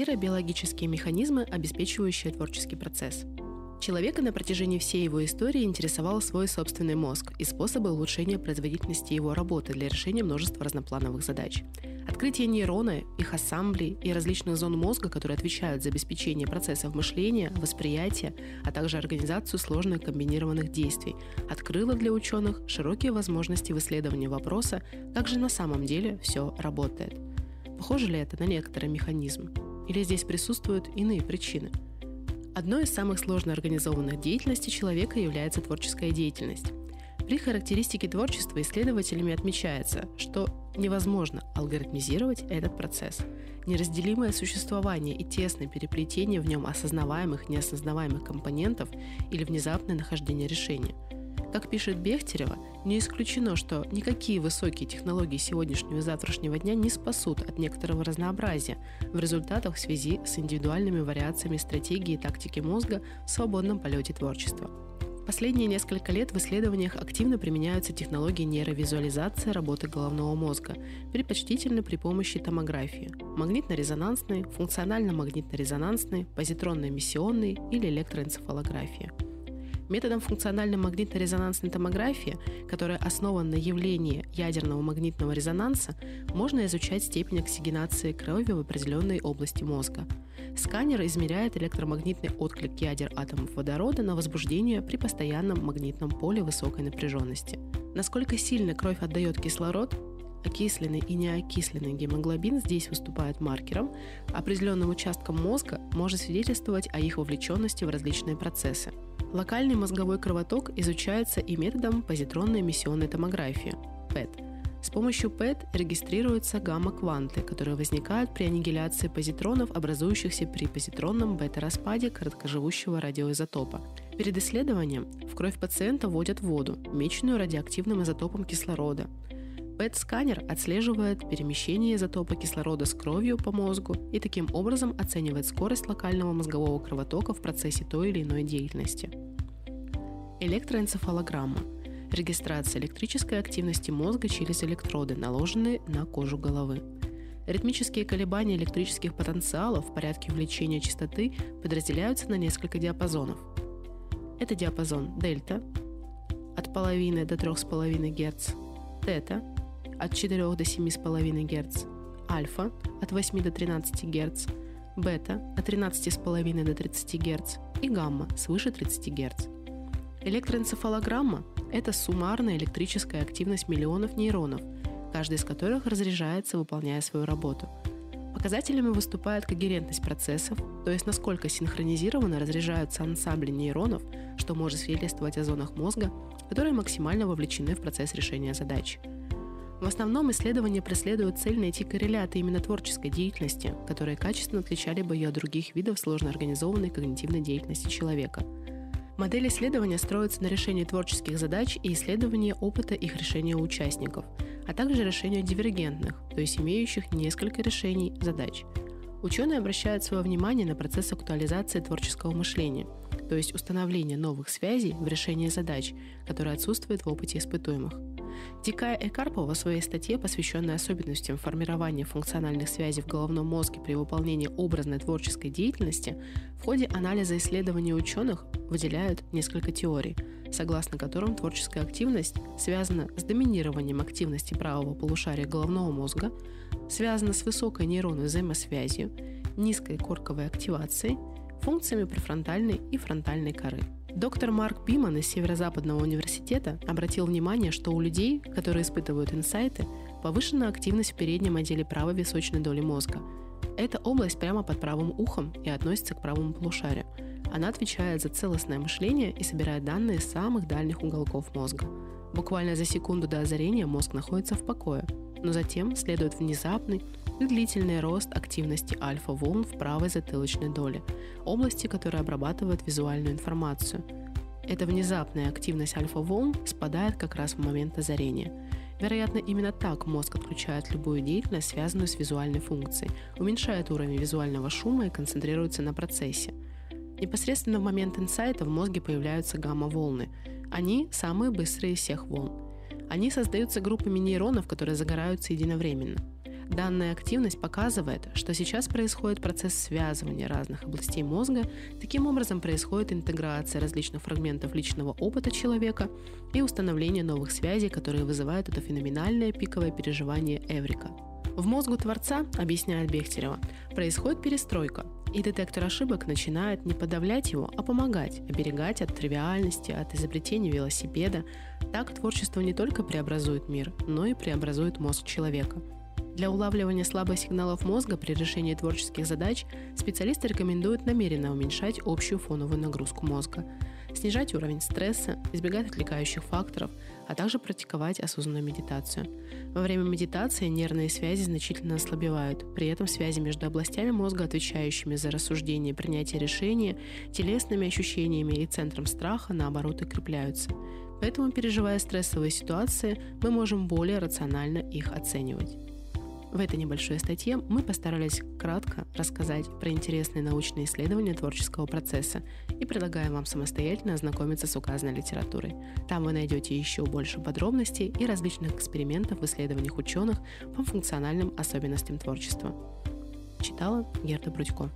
нейробиологические механизмы, обеспечивающие творческий процесс. Человека на протяжении всей его истории интересовал свой собственный мозг и способы улучшения производительности его работы для решения множества разноплановых задач. Открытие нейрона, их ассамблей и различных зон мозга, которые отвечают за обеспечение процессов мышления, восприятия, а также организацию сложных комбинированных действий, открыло для ученых широкие возможности в исследовании вопроса, как же на самом деле все работает. Похоже ли это на некоторый механизм? Или здесь присутствуют иные причины – Одной из самых сложно организованных деятельностей человека является творческая деятельность. При характеристике творчества исследователями отмечается, что невозможно алгоритмизировать этот процесс. Неразделимое существование и тесное переплетение в нем осознаваемых и неосознаваемых компонентов или внезапное нахождение решения – как пишет Бехтерева, не исключено, что никакие высокие технологии сегодняшнего и завтрашнего дня не спасут от некоторого разнообразия в результатах в связи с индивидуальными вариациями стратегии и тактики мозга в свободном полете творчества. Последние несколько лет в исследованиях активно применяются технологии нейровизуализации работы головного мозга, предпочтительно при помощи томографии, магнитно-резонансной, функционально-магнитно-резонансной, позитронно-эмиссионной или электроэнцефалографии – Методом функциональной магнитно-резонансной томографии, которая основана на явлении ядерного магнитного резонанса, можно изучать степень оксигенации крови в определенной области мозга. Сканер измеряет электромагнитный отклик ядер атомов водорода на возбуждение при постоянном магнитном поле высокой напряженности. Насколько сильно кровь отдает кислород, окисленный и неокисленный гемоглобин здесь выступают маркером, определенным участком мозга может свидетельствовать о их вовлеченности в различные процессы. Локальный мозговой кровоток изучается и методом позитронной эмиссионной томографии – ПЭТ. С помощью ПЭТ регистрируются гамма-кванты, которые возникают при аннигиляции позитронов, образующихся при позитронном бета-распаде короткоживущего радиоизотопа. Перед исследованием в кровь пациента вводят воду, меченную радиоактивным изотопом кислорода. ПЭТ-сканер отслеживает перемещение изотопа кислорода с кровью по мозгу и таким образом оценивает скорость локального мозгового кровотока в процессе той или иной деятельности. Электроэнцефалограмма – регистрация электрической активности мозга через электроды, наложенные на кожу головы. Ритмические колебания электрических потенциалов в порядке увеличения частоты подразделяются на несколько диапазонов. Это диапазон дельта от половины до 3,5 Гц, тета от 4 до 7,5 Гц, альфа от 8 до 13 Гц, бета от 13,5 до 30 Гц и гамма свыше 30 Гц. Электроэнцефалограмма – это суммарная электрическая активность миллионов нейронов, каждый из которых разряжается, выполняя свою работу. Показателями выступает когерентность процессов, то есть насколько синхронизированно разряжаются ансамбли нейронов, что может свидетельствовать о зонах мозга, которые максимально вовлечены в процесс решения задач – в основном исследования преследуют цель найти корреляты именно творческой деятельности, которые качественно отличали бы ее от других видов сложно организованной когнитивной деятельности человека. Модель исследования строится на решении творческих задач и исследовании опыта их решения у участников, а также решению дивергентных, то есть имеющих несколько решений задач. Ученые обращают свое внимание на процесс актуализации творческого мышления, то есть установления новых связей в решении задач, которые отсутствуют в опыте испытуемых – Дикая Экарпова в своей статье, посвященной особенностям формирования функциональных связей в головном мозге при выполнении образной творческой деятельности, в ходе анализа исследований ученых выделяют несколько теорий, согласно которым творческая активность связана с доминированием активности правого полушария головного мозга, связана с высокой нейронной взаимосвязью, низкой корковой активацией, функциями префронтальной и фронтальной коры. Доктор Марк Биман из Северо-Западного университета обратил внимание, что у людей, которые испытывают инсайты, повышена активность в переднем отделе правой височной доли мозга. Эта область прямо под правым ухом и относится к правому полушарию. Она отвечает за целостное мышление и собирает данные из самых дальних уголков мозга. Буквально за секунду до озарения мозг находится в покое, но затем следует внезапный и длительный рост активности альфа-волн в правой затылочной доле, области, которая обрабатывает визуальную информацию. Эта внезапная активность альфа-волн спадает как раз в момент озарения. Вероятно, именно так мозг отключает любую деятельность, связанную с визуальной функцией, уменьшает уровень визуального шума и концентрируется на процессе. Непосредственно в момент инсайта в мозге появляются гамма-волны. Они самые быстрые из всех волн. Они создаются группами нейронов, которые загораются единовременно – Данная активность показывает, что сейчас происходит процесс связывания разных областей мозга, таким образом происходит интеграция различных фрагментов личного опыта человека и установление новых связей, которые вызывают это феноменальное пиковое переживание Эврика. В мозгу Творца, объясняет Бехтерева, происходит перестройка, и детектор ошибок начинает не подавлять его, а помогать, оберегать от тривиальности, от изобретения велосипеда. Так творчество не только преобразует мир, но и преобразует мозг человека. Для улавливания слабых сигналов мозга при решении творческих задач специалисты рекомендуют намеренно уменьшать общую фоновую нагрузку мозга, снижать уровень стресса, избегать отвлекающих факторов, а также практиковать осознанную медитацию. Во время медитации нервные связи значительно ослабевают, при этом связи между областями мозга, отвечающими за рассуждение принятие решения, телесными ощущениями и центром страха, наоборот, укрепляются. Поэтому, переживая стрессовые ситуации, мы можем более рационально их оценивать. В этой небольшой статье мы постарались кратко рассказать про интересные научные исследования творческого процесса и предлагаем вам самостоятельно ознакомиться с указанной литературой. Там вы найдете еще больше подробностей и различных экспериментов в исследованиях ученых по функциональным особенностям творчества. Читала Герда Брудько.